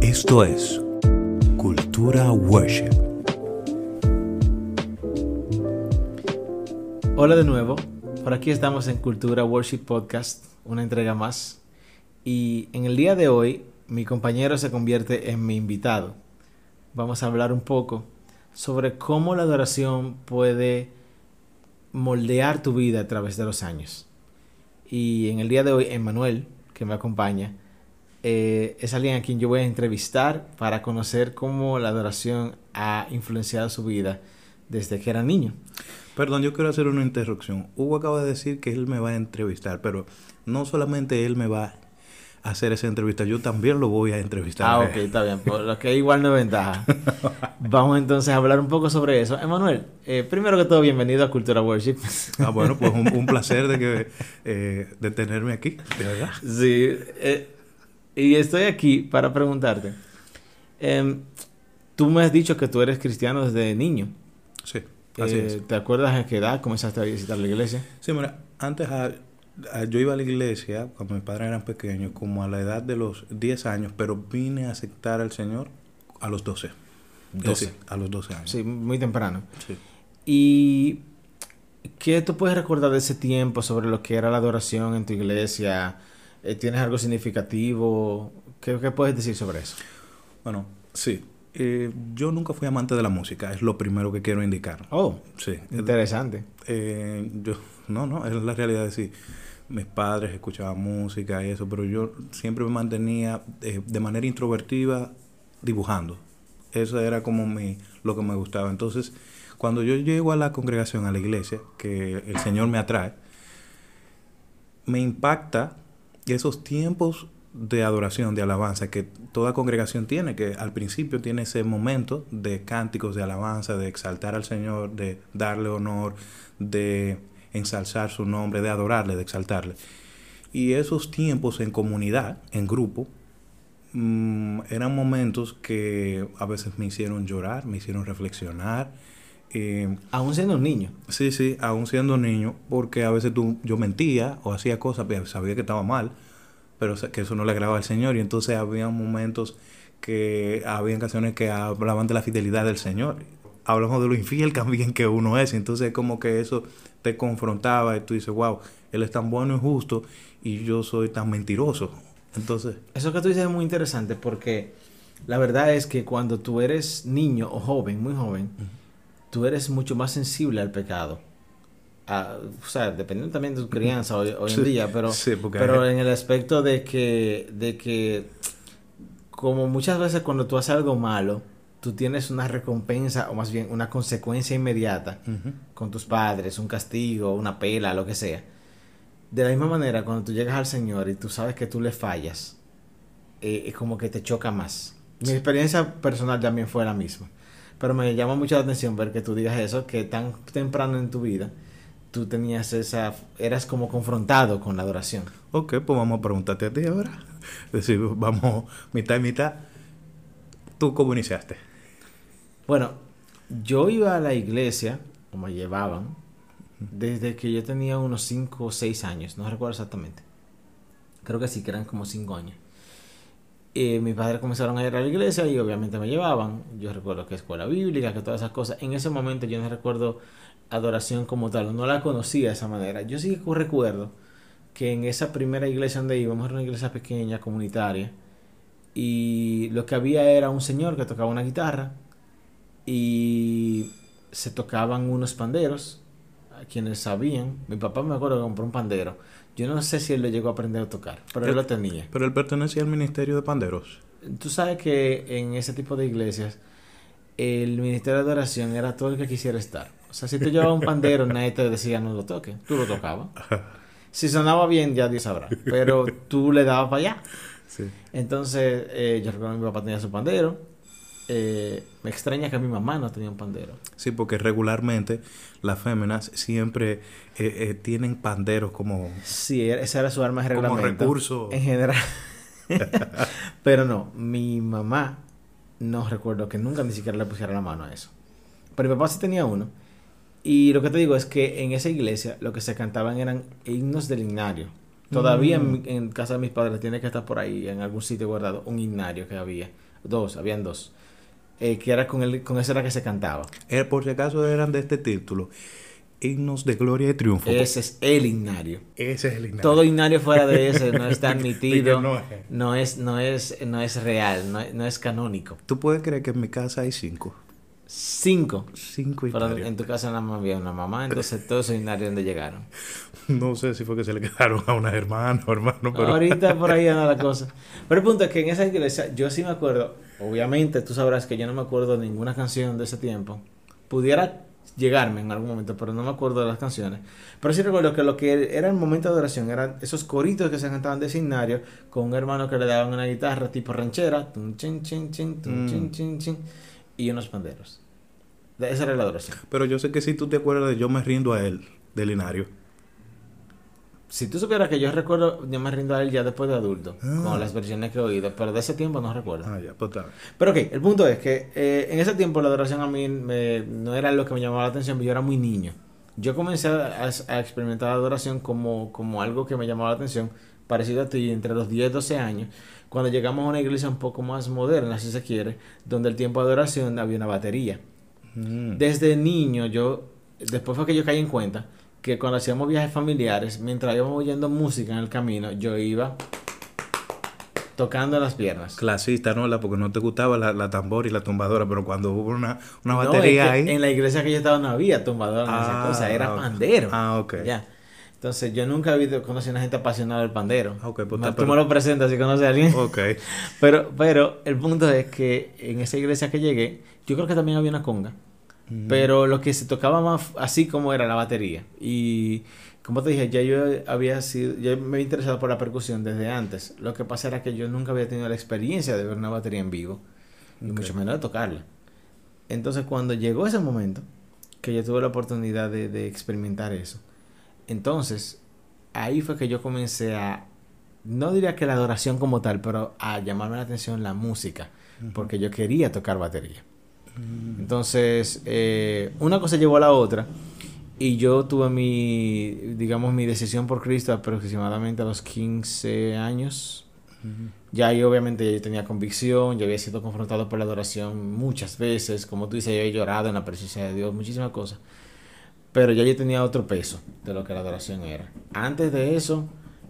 Esto es Cultura Worship. Hola de nuevo, por aquí estamos en Cultura Worship Podcast, una entrega más. Y en el día de hoy, mi compañero se convierte en mi invitado. Vamos a hablar un poco sobre cómo la adoración puede moldear tu vida a través de los años. Y en el día de hoy, Emmanuel, que me acompaña, eh, es alguien a quien yo voy a entrevistar para conocer cómo la adoración ha influenciado su vida desde que era niño. Perdón, yo quiero hacer una interrupción. Hugo acaba de decir que él me va a entrevistar, pero no solamente él me va a hacer esa entrevista, yo también lo voy a entrevistar. Ah, ok, está bien, por lo que igual no es ventaja. Vamos entonces a hablar un poco sobre eso. Emanuel, eh, primero que todo, bienvenido a Cultura Worship. ah, bueno, pues un, placer de, que, eh, de tenerme aquí, de verdad. Sí, eh, y estoy aquí para preguntarte. Em, tú me has dicho que tú eres cristiano desde niño. Sí. Así es. ¿Te acuerdas a qué edad comenzaste a visitar la iglesia? Sí, mira, antes yo iba a la iglesia cuando mis padres eran pequeños, como a la edad de los 10 años, pero vine a aceptar al Señor a los 12. 12. a los 12 años. Sí, muy temprano. Sí. ¿Y qué tú puedes recordar de ese tiempo sobre lo que era la adoración en tu iglesia? Eh, ¿Tienes algo significativo? ¿Qué, ¿Qué, puedes decir sobre eso? Bueno, sí. Eh, yo nunca fui amante de la música, es lo primero que quiero indicar. Oh, sí. Interesante. Eh, yo, no, no, es la realidad de sí. Mis padres escuchaban música y eso, pero yo siempre me mantenía eh, de manera introvertida dibujando. Eso era como mi, lo que me gustaba. Entonces, cuando yo llego a la congregación, a la iglesia, que el Señor me atrae, me impacta esos tiempos de adoración, de alabanza que toda congregación tiene, que al principio tiene ese momento de cánticos de alabanza, de exaltar al Señor, de darle honor, de ensalzar su nombre, de adorarle, de exaltarle. Y esos tiempos en comunidad, en grupo, mm, eran momentos que a veces me hicieron llorar, me hicieron reflexionar. Eh, aún siendo un niño. Sí, sí, aún siendo un niño, porque a veces tú, yo mentía o hacía cosas, sabía que estaba mal, pero que eso no le agradaba al Señor. Y entonces había momentos que había canciones que hablaban de la fidelidad del Señor. Hablamos de lo infiel también que uno es. Entonces como que eso te confrontaba y tú dices, wow, Él es tan bueno y justo y yo soy tan mentiroso. Entonces... Eso que tú dices es muy interesante porque la verdad es que cuando tú eres niño o joven, muy joven, tú eres mucho más sensible al pecado o sea, dependiendo también de tu crianza hoy, en día, pero, pero en el aspecto de que, de que, como muchas veces cuando tú haces algo malo, tú tienes una recompensa o más bien una consecuencia inmediata con tus padres, un castigo, una pela, lo que sea. De la misma manera, cuando tú llegas al Señor y tú sabes que tú le fallas, eh, es como que te choca más. Mi experiencia personal también fue la misma. Pero me llama mucho la atención ver que tú digas eso, que tan temprano en tu vida tú tenías esa, eras como confrontado con la adoración. Ok, pues vamos a preguntarte a ti ahora. Es decir, vamos mitad y mitad. ¿Tú cómo iniciaste? Bueno, yo iba a la iglesia, como llevaban, desde que yo tenía unos 5 o 6 años, no recuerdo exactamente. Creo que sí, que eran como 5 años. Y mis padres comenzaron a ir a la iglesia y obviamente me llevaban. Yo recuerdo que escuela bíblica, que todas esas cosas. En ese momento yo no recuerdo adoración como tal, no la conocía de esa manera. Yo sí recuerdo que en esa primera iglesia donde íbamos era una iglesia pequeña, comunitaria, y lo que había era un señor que tocaba una guitarra y se tocaban unos panderos, a quienes sabían, mi papá me acuerdo que compró un pandero. Yo no sé si él le llegó a aprender a tocar, pero él, lo tenía. Pero él pertenecía al ministerio de panderos. Tú sabes que en ese tipo de iglesias el ministerio de adoración era todo el que quisiera estar. O sea, si tú llevabas un pandero, nadie te decía no lo toques. Tú lo tocabas. Si sonaba bien, ya Dios sabrá. Pero tú le dabas para allá. Sí. Entonces, eh, yo recuerdo que mi papá tenía su pandero. Eh, me extraña que mi mamá no tenía un pandero. Sí, porque regularmente las féminas siempre eh, tienen panderos como... Sí, esa era su arma de reglamento. Como recurso. En general. Pero no, mi mamá no recuerdo que nunca ni siquiera le pusiera la mano a eso. Pero mi papá sí tenía uno. Y lo que te digo es que en esa iglesia lo que se cantaban eran himnos del himnario. Todavía en, Mm. mi- en casa de mis padres tiene que estar por ahí, en algún sitio guardado, un himnario que había. Dos, habían dos. Eh, que era con, el, con ese era que se cantaba. Eh, por si acaso eran de este título. Himnos de gloria y triunfo. Ese es el himnario. Ese es el himnario. Todo himnario fuera de ese no está admitido, no no es. es, no es, no es real, no es, no es canónico. Tú puedes creer que en mi casa hay cinco. Cinco. Cinco Pero en tu casa nada más había una mamá, entonces todos esos himnarios donde llegaron. No sé si fue que se le quedaron a una hermana o hermano, pero... Ahorita por ahí anda la cosa. Pero el punto es que en esa iglesia, yo sí me acuerdo, obviamente tú sabrás que yo no me acuerdo de ninguna canción de ese tiempo. Pudiera llegarme en algún momento, pero no me acuerdo de las canciones. Pero sí recuerdo que lo que era el momento de oración eran esos coritos que se cantaban de signario con un hermano que le daban una guitarra tipo ranchera, tum, chin, chin, chin, Mm. chin, chin, chin, y unos panderos. De- Esa era la adoración. Pero yo sé que si tú te acuerdas de Yo me rindo a él, del Linario. Si tú supieras que yo recuerdo, yo me rindo a él ya después de adulto, Ah. con las versiones que he oído, pero de ese tiempo no recuerdo. Ah, ya, pues está. Pero ok, el punto es que eh, en ese tiempo la adoración a mí me- no era lo que me llamaba la atención, yo era muy niño. Yo comencé a, a experimentar la adoración como, como algo que me llamaba la atención, parecido a ti, entre los 10 y 12 años, cuando llegamos a una iglesia un poco más moderna, si se quiere, donde el tiempo de adoración había una batería. Mm. Desde niño, yo, después fue que yo caí en cuenta que cuando hacíamos viajes familiares, mientras íbamos oyendo música en el camino, yo iba tocando las piernas. Clasista, ¿no? La, porque no te gustaba la, la tambor y la tumbadora, pero cuando hubo una, una No, batería es que ahí... En la iglesia que yo estaba no había tumbadora ni esa Ah, cosa, era pandero. Ah, ok. Ya. Entonces, yo nunca he visto, conocido a una gente apasionada del pandero. Ok, pues está- Tú pero- me lo presentas si conoces a alguien. Ok. Pero, pero el punto es que en esa iglesia que llegué, yo creo que también había una conga. Mm. Pero lo que se tocaba más así como era la batería. Y como te dije, ya yo había sido, yo me había interesado por la percusión desde antes. Lo que pasa era que yo nunca había tenido la experiencia de ver una batería en vivo. Y mucho menos de tocarla. Entonces cuando llegó ese momento, que yo tuve la oportunidad de, de experimentar eso, entonces ahí fue que yo comencé a, no diría que la adoración como tal, pero a llamarme la atención la música, porque yo quería tocar batería. Mm. Entonces, eh, una cosa llevó a la otra y yo tuve mi, digamos, mi decisión por Cristo aproximadamente a los 15 años. Ya ahí obviamente yo tenía convicción, yo había sido confrontado por la adoración muchas veces, como tú dices, yo he llorado en la presencia de Dios, muchísimas cosas. Pero ya yo tenía otro peso de lo que la adoración era. Antes de eso,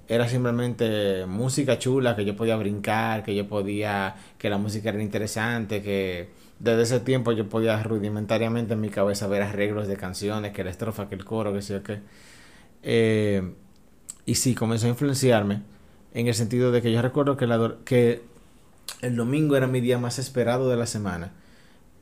era simplemente música chula, que yo podía brincar, que yo podía, que la música era interesante, que desde ese tiempo yo podía rudimentariamente en mi cabeza ver arreglos de canciones, que la estrofa, que el coro, que sé yo qué. Eh, y sí, comenzó a influenciarme en el sentido de que yo recuerdo que, la, que el domingo era mi día más esperado de la semana.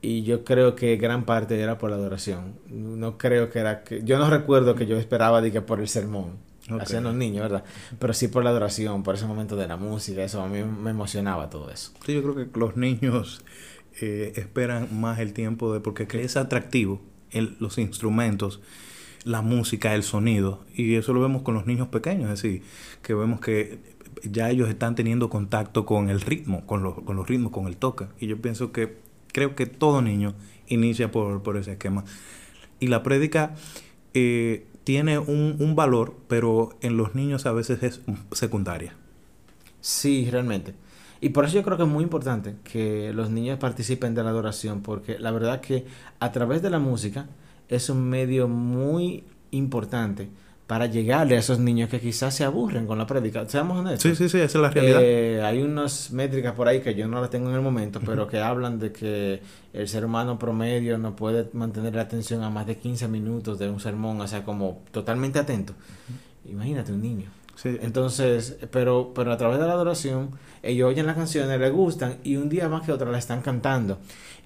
Y yo creo que gran parte era por la adoración. No creo que era que... Yo no recuerdo que yo esperaba de que por el sermón. Ok. Hacían los niños, ¿verdad? Pero sí por la adoración, por ese momento de la música, eso a mí me emocionaba todo eso. Sí, yo creo que los niños eh, esperan más el tiempo de porque que es atractivo el- los instrumentos, la música, el sonido y eso lo vemos con los niños pequeños, es decir, que vemos que ya ellos están teniendo contacto con el ritmo, con los, con los ritmos, con el toque y yo pienso que creo que todo niño inicia por, por ese esquema y la prédica eh, tiene un, un valor, pero en los niños a veces es secundaria. Sí, realmente. Y por eso yo creo que es muy importante que los niños participen de la adoración, porque la verdad que a través de la música es un medio muy importante para llegarle a esos niños que quizás se aburren con la prédica. Seamos honestos. Sí, sí, sí, esa es la realidad. Eh, hay unas métricas por ahí que yo no las tengo en el momento, pero que hablan de que el ser humano promedio no puede mantener la atención a más de 15 minutos de un sermón, o sea, como totalmente atento. Imagínate un niño. Sí, Entonces, pero, pero a través de la adoración, ellos oyen las canciones, les gustan y un día más que otro la están cantando.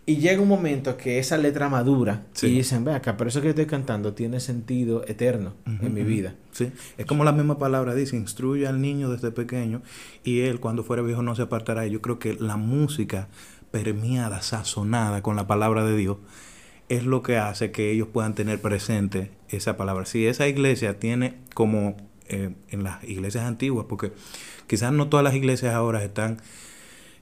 Y llega un momento que esa letra madura Sí. y dicen, ve acá, pero eso que estoy cantando tiene sentido eterno en mi vida. Sí, es como la misma palabra dice, instruye al niño desde pequeño y él cuando fuera viejo no se apartará. Yo creo que la música permeada, sazonada con la palabra de Dios es lo que hace que ellos puedan tener presente esa palabra. Si esa iglesia tiene como eh, en las iglesias antiguas, porque quizás no todas las iglesias ahora están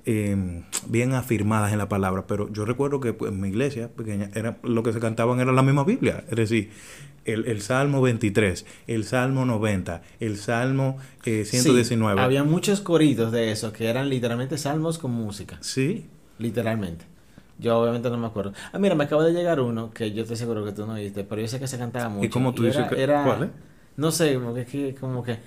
eh, bien afirmadas en la palabra, pero yo recuerdo que pues, en mi iglesia pequeña era, lo que se cantaban era la misma Biblia, es decir, el, el Salmo 23, el Salmo 90, el Salmo eh, 119. Sí, había muchos coritos de eso que eran literalmente salmos con música. Sí. Literalmente. Yo obviamente no me acuerdo. Ah, mira, me acaba de llegar uno que yo estoy seguro que tú no oíste, pero yo sé que se cantaba mucho. ¿Y cómo tú dices era, que era- cuál? No sé, como que, como que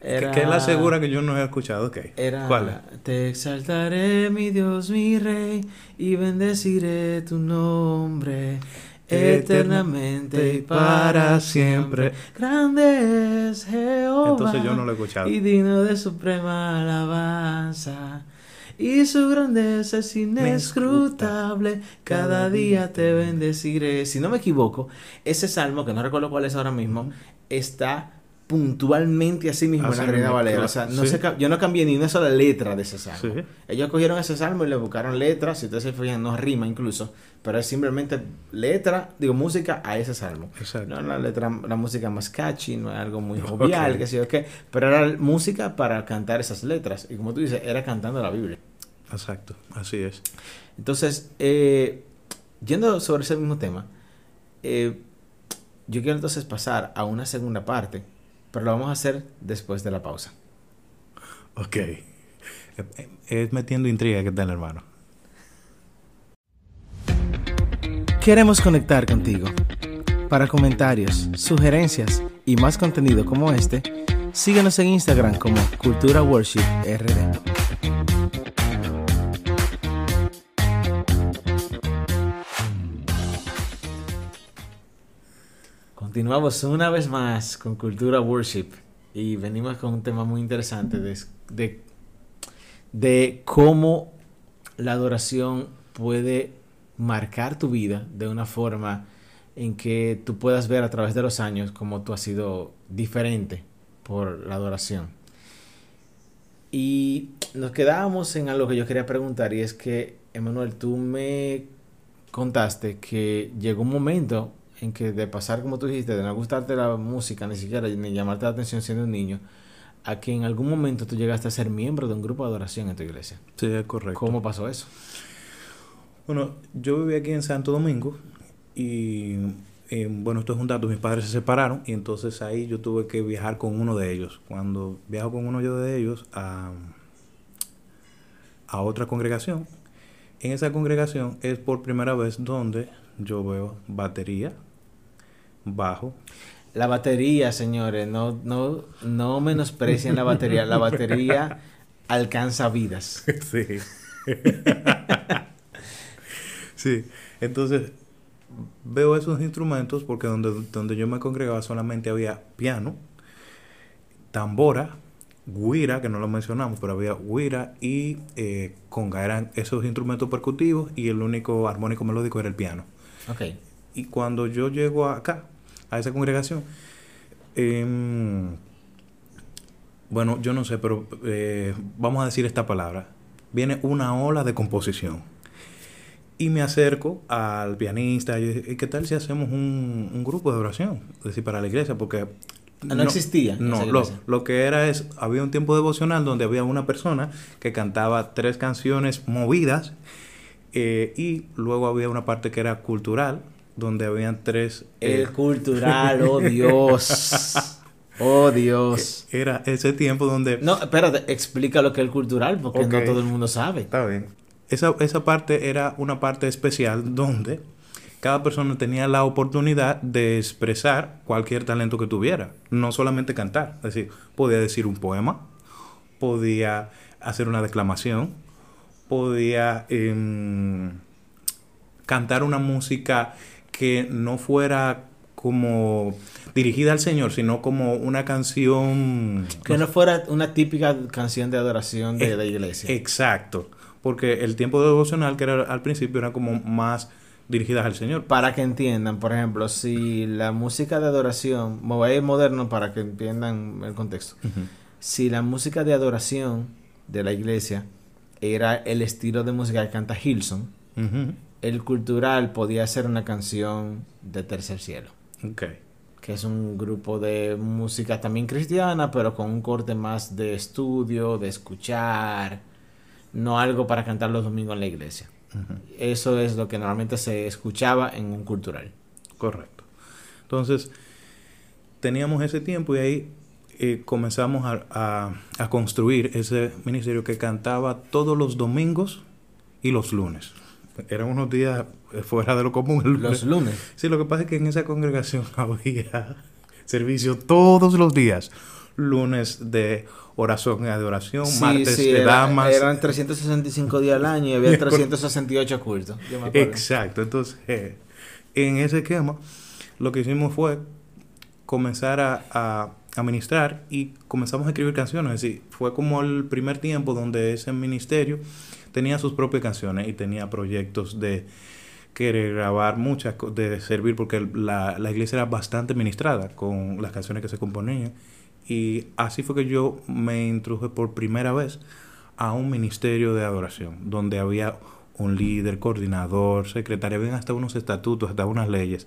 era... Que, él asegura que yo no he escuchado, ok. Era, ¿Cuál es? Te exaltaré, mi Dios, mi Rey, y bendeciré tu nombre eternamente y para siempre. Grande es Jehová. Entonces yo no lo he escuchado. Y digno de suprema alabanza. Y su grandeza es inescrutable. Cada día te bendeciré. Si no me equivoco, ese salmo, que no recuerdo cuál es ahora mismo, está puntualmente así mismo Así en la Reina Valera. claro. O sea, no Sí. se ca- yo no cambié ni una sola letra de ese salmo. Sí. Ellos cogieron ese salmo y le buscaron letras. Si ustedes se fijan, no rima incluso. Pero es simplemente letra, digo, música a ese salmo. Exacto. No la letra, la música más catchy, no es algo muy jovial, Ok. qué sé yo qué. Pero era música para cantar esas letras. Y como tú dices, era cantando la Biblia. Exacto, así es. Entonces, eh, yendo sobre ese mismo tema, eh, yo quiero entonces pasar a una segunda parte, pero lo vamos a hacer después de la pausa. Ok. Eh, eh, Es metiendo intriga que tal, hermano. Queremos conectar contigo. Para comentarios, sugerencias y más contenido como este, síguenos en Instagram como Cultura Worship RD. Continuamos una vez más con Cultura Worship y venimos con un tema muy interesante de, de, de cómo la adoración puede marcar tu vida de una forma en que tú puedas ver a través de los años cómo tú has sido diferente por la adoración. Y nos quedábamos en algo que yo quería preguntar y es que, Emanuel, tú me contaste que llegó un momento en que de pasar, como tú dijiste, de no gustarte la música, ni siquiera ni llamarte la atención siendo un niño, a que en algún momento tú llegaste a ser miembro de un grupo de adoración en tu iglesia. Sí, es correcto. ¿Cómo pasó eso? Bueno, yo viví aquí en Santo Domingo y, eh, bueno, esto es un dato, mis padres se separaron y entonces ahí yo tuve que viajar con uno de ellos. Cuando viajo con uno yo de ellos a, a otra congregación, en esa congregación es por primera vez donde yo veo batería, bajo. La batería, señores, no, no, no menosprecien la batería. La batería alcanza vidas. Sí. sí. Entonces, veo esos instrumentos porque donde, donde yo me congregaba solamente había piano, tambora, guira, que no lo mencionamos, pero había guira y eh, conga. Eran esos instrumentos percutivos y el único armónico melódico era el piano. Y cuando yo llego acá, a esa congregación, em, bueno, yo no sé, pero eh, vamos a decir esta palabra. Viene una ola de composición. Y me acerco al pianista "¿Y ¿qué tal si hacemos un, un grupo de oración? Es decir, para la iglesia, porque... Ah, no existía No, lo, lo que era es, había un tiempo devocional donde había una persona que cantaba tres canciones movidas eh, y luego había una parte que era cultural, donde habían tres... eh, El cultural, oh Dios. Oh Dios. era ese tiempo donde... No, espérate, explica lo que es el cultural, porque no todo el mundo sabe. Está bien. Esa, esa parte era una parte especial donde cada persona tenía la oportunidad de expresar cualquier talento que tuviera, no solamente cantar. Es decir, podía decir un poema, podía hacer una declamación, podía em, cantar una música que no fuera como dirigida al Señor, sino como una canción... Que no fuera una típica canción de adoración de Eh, la iglesia. Exacto. Porque el tiempo devocional que era al principio era como más dirigidas al Señor. Para que entiendan, por ejemplo, si la música de adoración, me voy a ir moderno para que entiendan el contexto. Si la música de adoración de la iglesia era el estilo de música que canta Hilson, Ujú. el cultural podía ser una canción de Tercer Cielo, Ok. que es un grupo de música también cristiana, pero con un corte más de estudio, de escuchar. no algo para cantar los domingos en la iglesia. Eso es lo que normalmente se escuchaba en un cultural. Correcto. Entonces, teníamos ese tiempo y ahí eh, comenzamos a, construir ese ministerio que cantaba todos los domingos y los lunes. Eran unos días fuera de lo común. Los lunes. Sí, lo que pasa es que en esa congregación había servicio todos los días. Lunes de oración y adoración, martes de damas. Eran 365 días al año y había 368 cultos. Exacto. Entonces, eh, en ese esquema, lo que hicimos fue comenzar a a y comenzamos a escribir canciones. Es decir, fue como el primer tiempo donde ese ministerio tenía sus propias canciones y tenía proyectos de querer grabar muchas, de servir, porque la, la iglesia era bastante ministrada con las canciones que se componían. Y así fue que yo me introduje por primera vez a un ministerio de adoración, donde había un líder, coordinador, secretario, ven hasta unos estatutos, hasta unas leyes,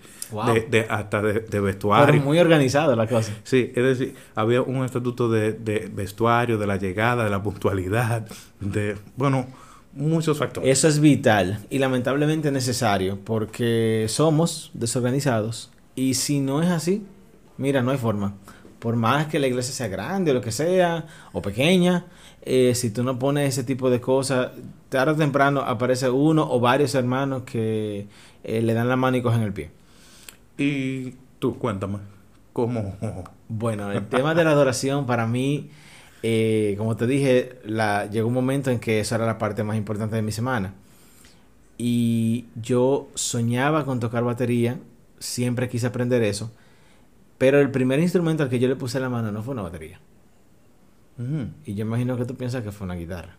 de, hasta de, vestuario. muy organizado la cosa. Sí, es decir, había un estatuto de, vestuario, de la llegada, de la puntualidad, de, bueno, muchos factores. Eso es vital y lamentablemente necesario porque somos desorganizados y si no es así, mira, no hay forma. Por más que la iglesia sea grande o lo que sea, o pequeña, eh, si tú no pones ese tipo de cosas, tarde o temprano aparece uno o varios hermanos que eh, le dan la mano y cogen el pie. Y tú, cuéntame, ¿cómo? Bueno, el tema de la adoración para mí, eh, como te dije, la, llegó un momento en que esa era la parte más importante de mi semana. Y yo soñaba con tocar batería, siempre quise aprender eso, pero el primer instrumento al que yo le puse la mano no fue una batería. Y yo imagino que tú piensas que fue una guitarra.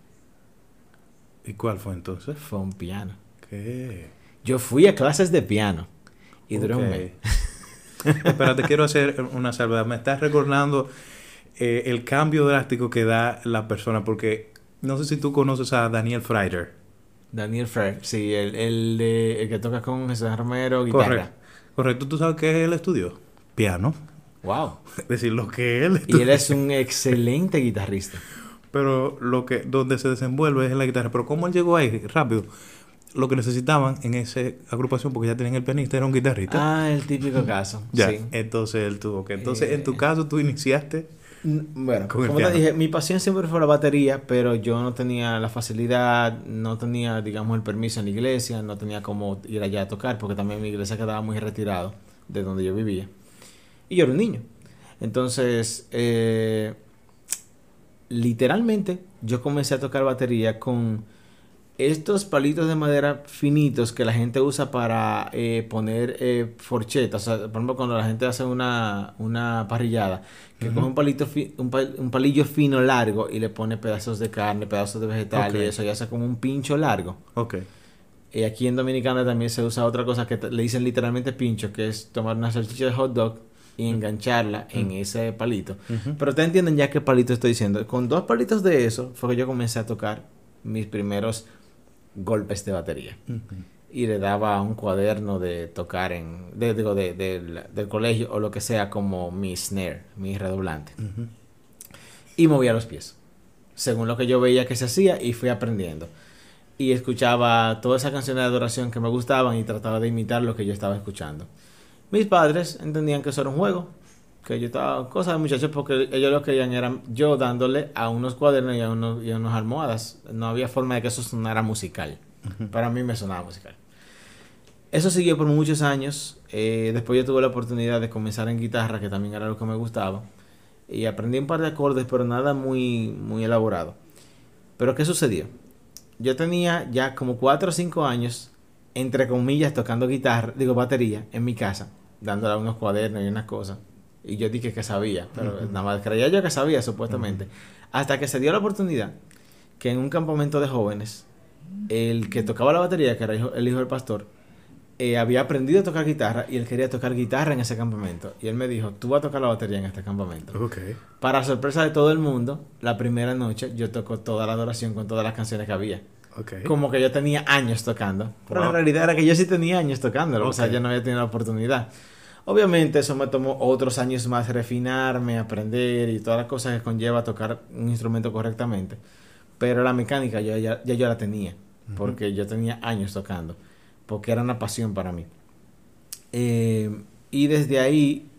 ¿Y cuál fue entonces? Fue un piano. ¿Qué? Yo fui a clases de piano y duró un mes. Espérate, quiero hacer una salvedad. Me estás recordando eh, el cambio drástico que da la persona, porque no sé si tú conoces a Daniel Freiter. Daniel Freiter, sí, el, el, de, el que toca con Jesús Romero, guitarra. Correcto. Correcto, ¿tú sabes qué él estudió? Piano. Wow. Es decir, lo que él. Y él es un excelente guitarrista pero lo que donde se desenvuelve es en la guitarra. Pero cómo él llegó ahí rápido, lo que necesitaban en esa agrupación, porque ya tenían el pianista, era un guitarrista. Ah, el típico caso. ya, entonces él tuvo que. Entonces, en tu eh, caso, tú iniciaste. Bueno, como te dije, mi pasión siempre fue la batería, pero yo no tenía la facilidad, no tenía, digamos, el permiso en la iglesia, no tenía cómo ir allá a tocar, porque también mi iglesia quedaba muy retirado de donde yo vivía. Y yo era un niño. Entonces, eh, literalmente yo comencé a tocar batería con estos palitos de madera finitos que la gente usa para eh, poner eh, forchetas. O sea, por ejemplo, cuando la gente hace una, una parrillada, que coge un, palito un, palillo fino largo y le pone pedazos de carne, pedazos de vegetal y eso, y hace como un pincho largo. Ok. Y aquí en Dominicana también se usa otra cosa que le dicen literalmente pincho, que es tomar una salchicha de hot dog y engancharla en ese palito. Pero ustedes entienden ya qué palito estoy diciendo. Con dos palitos de eso fue que yo comencé a tocar mis primeros golpes de batería. Y le daba un cuaderno de tocar en, digo, de, del colegio o lo que sea como mi snare, mi redoblante. Y movía los pies, según lo que yo veía que se hacía y fui aprendiendo. Y escuchaba todas esas canciones de adoración que me gustaban y trataba de imitar lo que yo estaba escuchando. Mis padres entendían que eso era un juego, que yo estaba, cosas de muchachos, porque ellos lo que querían era yo dándole a unos cuadernos y a, unos, y a unas almohadas. No había forma de que eso sonara musical. Para mí me sonaba musical. Eso siguió por muchos años. Eh, después yo tuve la oportunidad de comenzar en guitarra, que también era lo que me gustaba. Y aprendí un par de acordes, pero nada muy, muy elaborado. Pero ¿qué sucedió? Yo tenía ya como 4 o 5 años, entre comillas, tocando guitarra, digo batería, en mi casa dándole unos cuadernos y unas cosas. Y yo dije que sabía, pero nada más creía yo que sabía, supuestamente. Hasta que se dio la oportunidad que en un campamento de jóvenes, el que tocaba la batería, que era el hijo del pastor, eh, había aprendido a tocar guitarra y él quería tocar guitarra en ese campamento. Y él me dijo, tú vas a tocar la batería en este campamento. Okay. Para sorpresa de todo el mundo, la primera noche yo tocó toda la adoración con todas las canciones que había. Okay. Como que yo tenía años tocando. Pero la realidad era que yo sí tenía años tocando. O sea, yo no había tenido la oportunidad. Obviamente eso me tomó otros años más refinarme, aprender y todas las cosas que conlleva tocar un instrumento correctamente. Pero la mecánica yo, ya, ya yo la tenía, porque yo tenía años tocando, porque era una pasión para mí. Eh, y desde ahí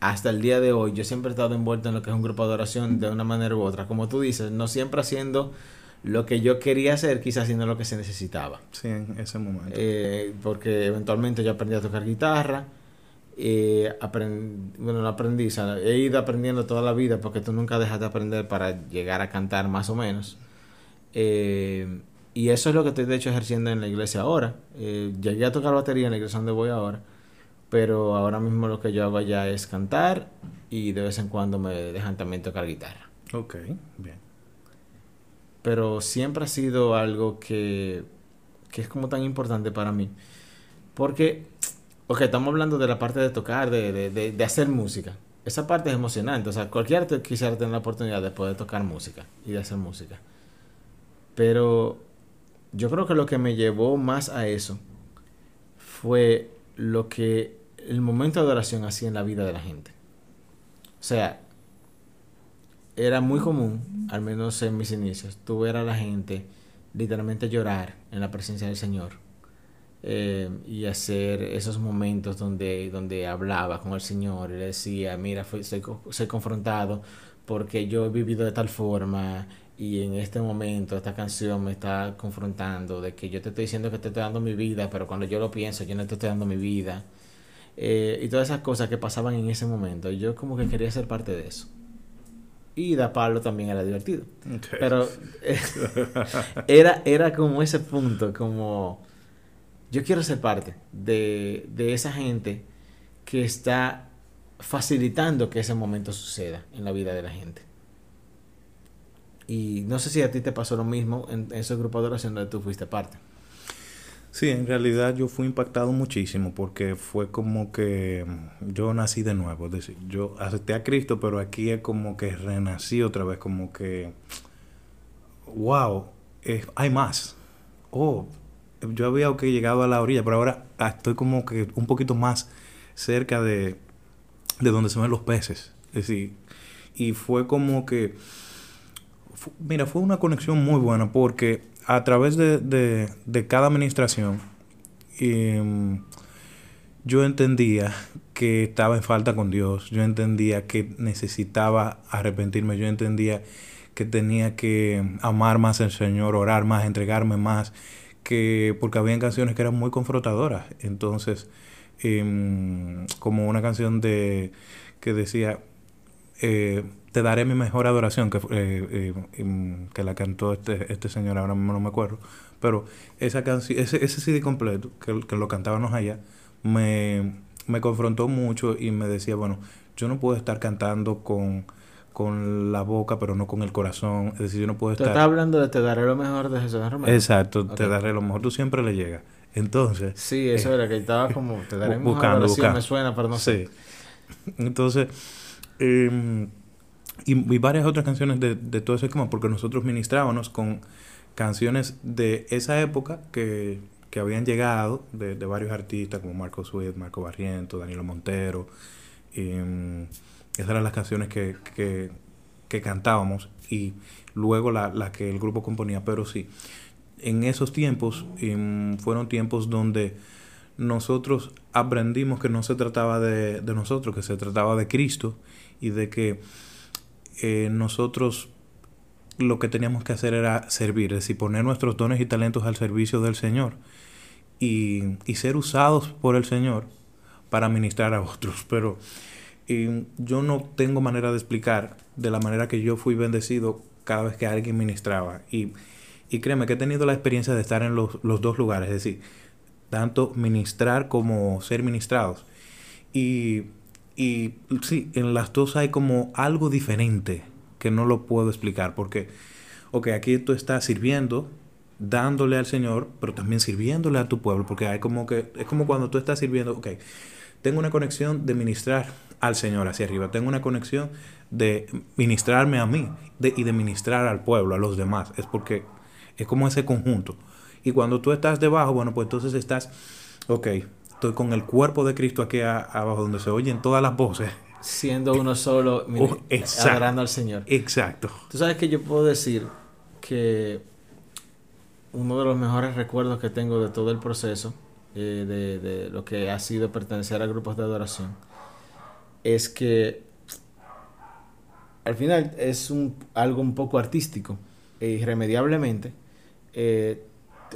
hasta el día de hoy, yo siempre he estado envuelto en lo que es un grupo de oración de una manera u otra. Como tú dices, no siempre haciendo lo que yo quería hacer, quizás haciendo lo que se necesitaba. Sí, en ese momento. Eh, porque eventualmente yo aprendí a tocar guitarra. Eh, bueno, no aprendí, he ido aprendiendo toda la vida porque tú nunca dejas de aprender para llegar a cantar más o menos. Eh, y eso es lo que estoy de hecho ejerciendo en la iglesia ahora. Eh, llegué a tocar batería en la iglesia donde voy ahora, pero ahora mismo lo que yo hago ya es cantar y de vez en cuando me dejan también tocar guitarra. Ok, bien. Pero siempre ha sido algo que, que es como tan importante para mí. Porque Ok, estamos hablando de la parte de tocar, de, de, de, hacer música. Esa parte es emocionante. O sea, cualquiera quisiera tener la oportunidad de poder tocar música y de hacer música. Pero yo creo que lo que me llevó más a eso fue lo que el momento de adoración hacía en la vida de la gente. O sea, era muy común, al menos en mis inicios, tú ver a la gente literalmente llorar en la presencia del Señor eh, y hacer esos momentos donde, donde hablaba con el Señor y le decía, mira, soy, soy confrontado porque yo he vivido de tal forma y en este momento esta canción me está confrontando de que yo te estoy diciendo que te estoy dando mi vida, pero cuando yo lo pienso yo no te estoy dando mi vida. Eh, y todas esas cosas que pasaban en ese momento. Y yo como que quería ser parte de eso. Y da Pablo también era divertido. Pero era, era como ese punto, como yo quiero ser parte de, de esa gente que está facilitando que ese momento suceda en la vida de la gente. Y no sé si a ti te pasó lo mismo en, ese grupo de oración donde tú fuiste parte. Sí, en realidad yo fui impactado muchísimo porque fue como que yo nací de nuevo, es decir, yo acepté a Cristo, pero aquí es como que renací otra vez, como que, wow, hay más. Oh, yo había llegado a la orilla, pero ahora ah, estoy como que un poquito más cerca de, de donde se ven los peces. Es decir, y fue como que, mira, fue una conexión muy buena porque a través de, de, cada administración em, yo entendía que estaba en falta con Dios, yo entendía que necesitaba arrepentirme, yo entendía que tenía que amar más al Señor, orar más, entregarme más que porque habían canciones que eran muy confrontadoras. Entonces, em, como una canción de que decía eh, te daré mi mejor adoración que, eh, eh, em, que la cantó este, este señor ahora mismo no me acuerdo pero esa canción ese, ese CD completo que, que lo cantábamos allá me, me confrontó mucho y me decía bueno yo no puedo estar cantando con con la boca, pero no con el corazón. Es decir, yo no puedo estar... estás hablando de te daré lo mejor de Jesús Romero. Exacto, te daré lo mejor. Tú siempre le llegas. Entonces... Sí, eso era que estaba como... Te daré buscando, buscando. me suena, pero no sé. Entonces... Em, y, varias otras canciones de, de todo ese esquema, porque nosotros ministrábamos con canciones de esa época que, que habían llegado de, de, varios artistas como Marco Sweet, Marco Barriento, Danilo Montero. Eh, esas eran las canciones que, que, cantábamos y luego las la que el grupo componía. Pero sí, en esos tiempos em, fueron tiempos donde nosotros aprendimos que no se trataba de, de nosotros, que se trataba de Cristo y de que eh, nosotros lo que teníamos que hacer era servir, es decir, poner nuestros dones y talentos al servicio del Señor y, y ser usados por el Señor para ministrar a otros. Pero y yo no tengo manera de explicar de la manera que yo fui bendecido cada vez que alguien ministraba. Y, y créeme que he tenido la experiencia de estar en los, los dos lugares, es decir, tanto ministrar como ser ministrados. Y, y sí, en las dos hay como algo diferente que no lo puedo explicar, porque, ok, aquí tú estás sirviendo, dándole al Señor, pero también sirviéndole a tu pueblo, porque hay como que, es como cuando tú estás sirviendo, ok, tengo una conexión de ministrar al Señor hacia arriba. Tengo una conexión de ministrarme a mí y de ministrar al pueblo, a los demás. Es porque es como ese conjunto. Y cuando tú estás debajo, bueno, pues entonces estás, ok, estoy con el cuerpo de Cristo aquí abajo, donde se oyen todas las voces. Siendo uno solo, oh, adorando al Señor. Exacto. Tú sabes que yo puedo decir que uno de los mejores recuerdos que tengo de todo el proceso, eh, de, de lo que ha sido pertenecer a grupos de adoración, es que al final es un, algo un poco artístico e irremediablemente eh,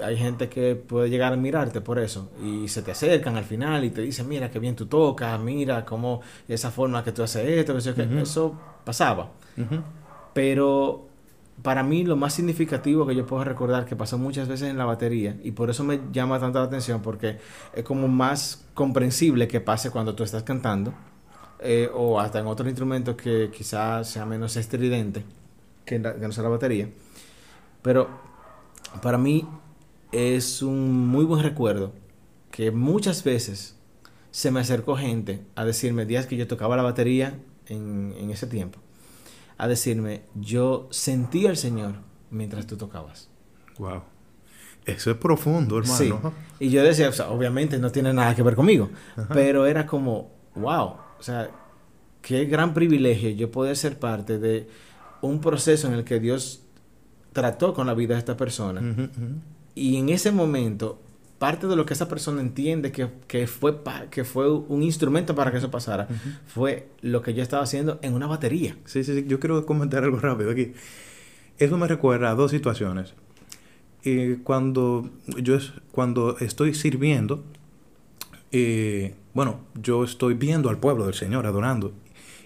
hay gente que puede llegar a mirarte por eso y se te acercan al final y te dicen mira qué bien tú tocas mira cómo esa forma que tú haces esto eso, que eso pasaba. Pero para mí lo más significativo que yo puedo recordar que pasó muchas veces en la batería y por eso me llama tanto la atención porque es como más comprensible que pase cuando tú estás cantando eh, o hasta en otros instrumentos que quizás sea menos estridente que, no sea la batería. Pero para mí es un muy buen recuerdo que muchas veces se me acercó gente a decirme, días que yo tocaba la batería en, en ese tiempo, a decirme, yo sentí al Señor mientras tú tocabas. Wow. Eso es profundo, hermano. Sí. Y yo decía, obviamente no tiene nada que ver conmigo, pero era como, wow, o sea, qué gran privilegio yo poder ser parte de un proceso en el que Dios trató con la vida de esta persona. Y en ese momento, parte de lo que esa persona entiende que, fue, que fue un instrumento para que eso pasara, fue lo que yo estaba haciendo en una batería. Sí, sí, sí. Yo quiero comentar algo rápido aquí. Eso me recuerda a dos situaciones. Y cuando yo cuando estoy sirviendo, eh, bueno, yo estoy viendo al pueblo del Señor adorando.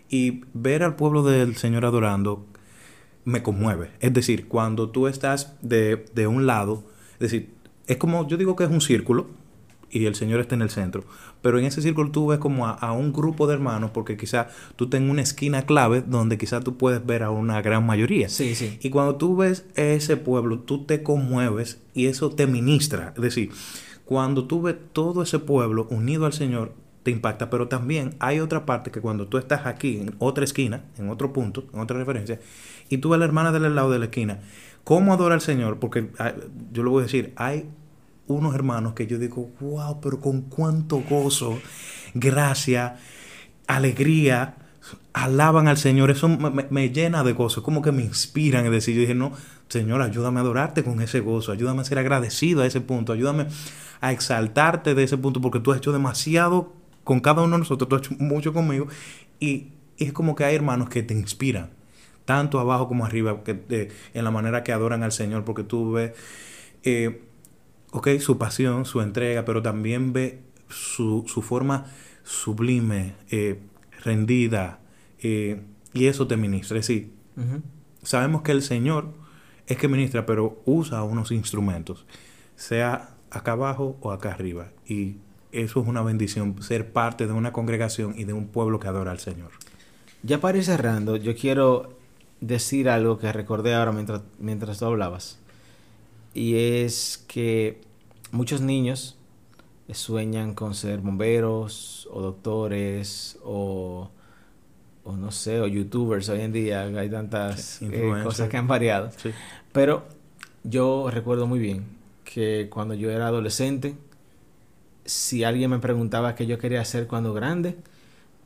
Y ver al pueblo del Señor adorando me conmueve. Es decir, cuando tú estás de, de un lado, es decir, es como, yo digo que es un círculo y el Señor está en el centro. Pero en ese círculo tú ves como a, un grupo de hermanos, porque quizás tú tengas una esquina clave donde quizás tú puedes ver a una gran mayoría. Sí, sí. Y cuando tú ves ese pueblo, tú te conmueves y eso te ministra. Es decir, cuando tú ves todo ese pueblo unido al Señor, te impacta, pero también hay otra parte que cuando tú estás aquí, en otra esquina, en otro punto, en otra referencia, y tú ves a la hermana del lado de la esquina, ¿cómo adora al Señor? Porque ah, yo lo voy a decir, hay unos hermanos que yo digo, wow, pero con cuánto gozo, gracia, alegría, alaban al Señor, eso me, llena de gozo, como que me inspiran, es decir, yo dije, no, Señor, ayúdame a adorarte con ese gozo, ayúdame a ser agradecido a ese punto, ayúdame a exaltarte de ese punto, porque tú has hecho demasiado con cada uno de nosotros, tú has hecho mucho conmigo, y, es como que hay hermanos que te inspiran, tanto abajo como arriba, que, en la manera que adoran al Señor, porque tú ves, eh, ok, su pasión, su entrega, pero también ve su, su forma sublime, eh, rendida, eh, y eso te ministra. Es decir, sabemos que el Señor es que ministra, pero usa unos instrumentos, sea acá abajo o acá arriba. Y eso es una bendición, ser parte de una congregación y de un pueblo que adora al Señor. Ya para ir cerrando, yo quiero decir algo que recordé ahora mientras, mientras tú hablabas. Y es que muchos niños sueñan con ser bomberos o doctores o, o no sé, o youtubers hoy en día. Hay tantas eh, cosas que han variado. Pero yo recuerdo muy bien que cuando yo era adolescente, si alguien me preguntaba qué yo quería hacer cuando grande,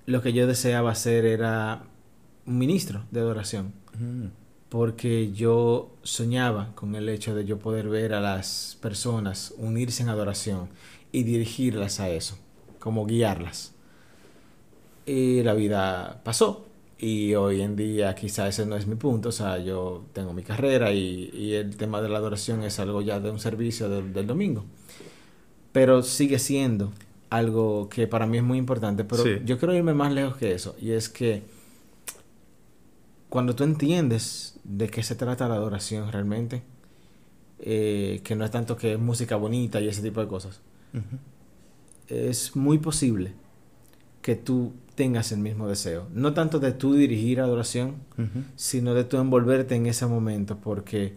lo que yo deseaba hacer era un ministro de adoración. Porque yo soñaba con el hecho de yo poder ver a las personas unirse en adoración y dirigirlas a eso, como guiarlas. Y la vida pasó. Y hoy en día quizá ese no es mi punto, o sea, yo tengo mi carrera y, el tema de la adoración es algo ya de un servicio del domingo pero sigue siendo algo que para mí es muy importante. Pero yo quiero irme más lejos que eso. Y es que cuando tú entiendes de qué se trata la adoración realmente, eh, que no es tanto que es música bonita y ese tipo de cosas, es muy posible que tú tengas el mismo deseo. No tanto de tú dirigir adoración, sino de tú envolverte en ese momento, porque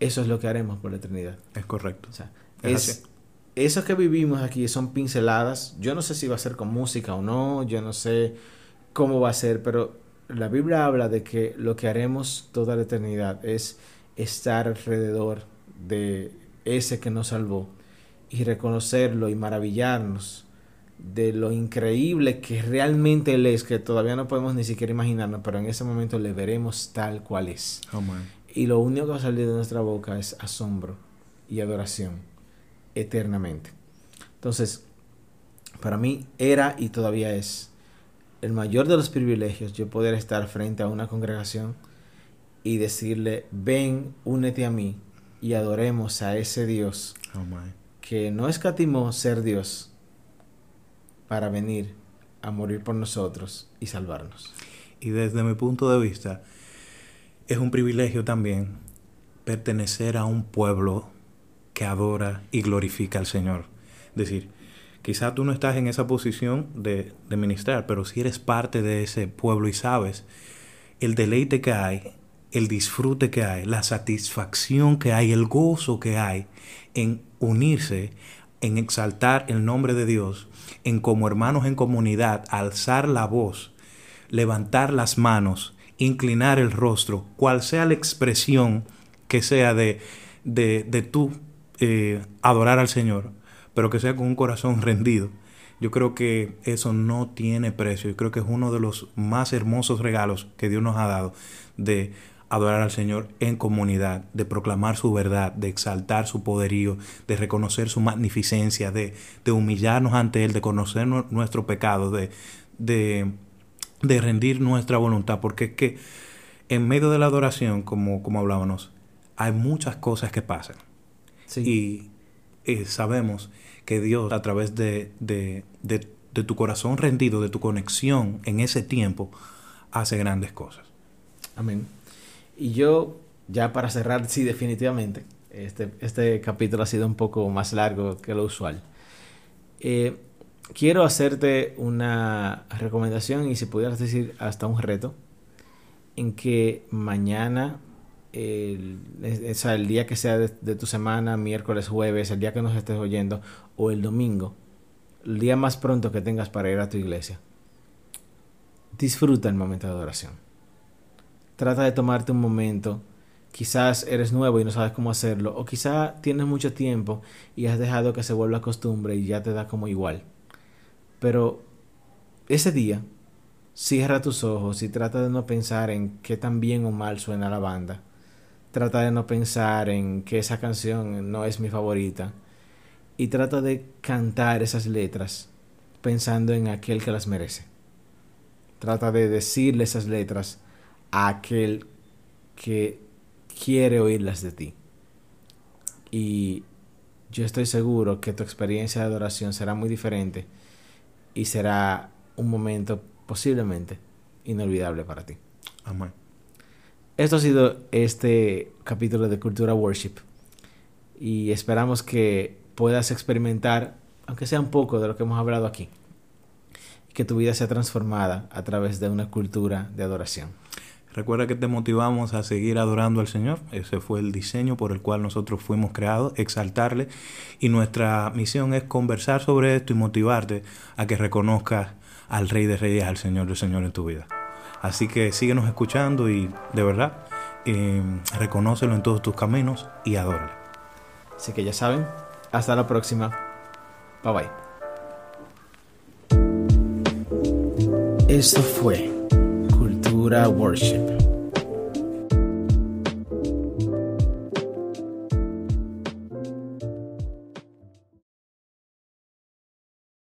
eso es lo que haremos por la eternidad. Es correcto. es, eso que vivimos aquí son pinceladas. Yo no sé si va a ser con música o no, yo no sé cómo va a ser, pero la Biblia habla de que lo que haremos toda la eternidad es estar alrededor de ese que nos salvó y reconocerlo y maravillarnos de lo increíble que realmente Él es, que todavía no podemos ni siquiera imaginarnos, pero en ese momento le veremos tal cual es. Oh, Y lo único que va a salir de nuestra boca es asombro y adoración eternamente. Entonces, para mí era y todavía es el mayor de los privilegios yo poder estar frente a una congregación y decirle, ven, únete a mí y adoremos a ese Dios Oh, que no escatimó ser Dios para venir a morir por nosotros y salvarnos. Y desde mi punto de vista, es un privilegio también pertenecer a un pueblo que adora y glorifica al Señor. Es decir, quizá tú no estás en esa posición de, de ministrar, pero si eres parte de ese pueblo y sabes el deleite que hay, el disfrute que hay, la satisfacción que hay, el gozo que hay en unirse, en exaltar el nombre de Dios, en como hermanos en comunidad, alzar la voz, levantar las manos, inclinar el rostro, cual sea la expresión que sea de, de, de tú eh, adorar al Señor, pero que sea con un corazón rendido. Yo creo que eso no tiene precio. Yo creo que es uno de los más hermosos regalos que Dios nos ha dado de adorar al Señor en comunidad, de proclamar su verdad, de exaltar su poderío, de reconocer su magnificencia, de, de humillarnos ante Él, de conocer nu- nuestro pecado, de, de, de rendir nuestra voluntad. Porque es que en medio de la adoración, como, como hablábamos, hay muchas cosas que pasan. Y eh, sabemos que Dios, a través de, de, de, tu corazón rendido, de tu conexión en ese tiempo, hace grandes cosas. Amén. Y yo, ya para cerrar, sí, definitivamente, este, este capítulo ha sido un poco más largo que lo usual. Eh, quiero hacerte una recomendación y si pudieras decir hasta un reto, en que mañana, el, el día que sea de, de tu semana, miércoles, jueves, el día que nos estés oyendo, o el domingo, el día más pronto que tengas para ir a tu iglesia, disfruta el momento de adoración trata de tomarte un momento. Quizás eres nuevo y no sabes cómo hacerlo, o quizás tienes mucho tiempo y has dejado que se vuelva costumbre y ya te da como igual. Pero ese día, cierra tus ojos y trata de no pensar en qué tan bien o mal suena la banda. Trata de no pensar en que esa canción no es mi favorita. Y trata de cantar esas letras pensando en aquel que las merece. Trata de decirle esas letras a aquel que quiere oírlas de ti. Y yo estoy seguro que tu experiencia de adoración será muy diferente y será un momento posiblemente inolvidable para ti. Amén. Esto ha sido este capítulo de Cultura Worship y esperamos que puedas experimentar, aunque sea un poco de lo que hemos hablado aquí, que tu vida sea transformada a través de una cultura de adoración. Recuerda que te motivamos a seguir adorando al Señor. Ese fue el diseño por el cual nosotros fuimos creados, exaltarle. Y nuestra misión es conversar sobre esto y motivarte a que reconozcas al Rey de Reyes, al Señor del Señor en tu vida. Así que síguenos escuchando y de verdad, eh, reconócelo en todos tus caminos y adórale. Así que ya saben, hasta la próxima. Bye bye. Esto fue Cultura Worship.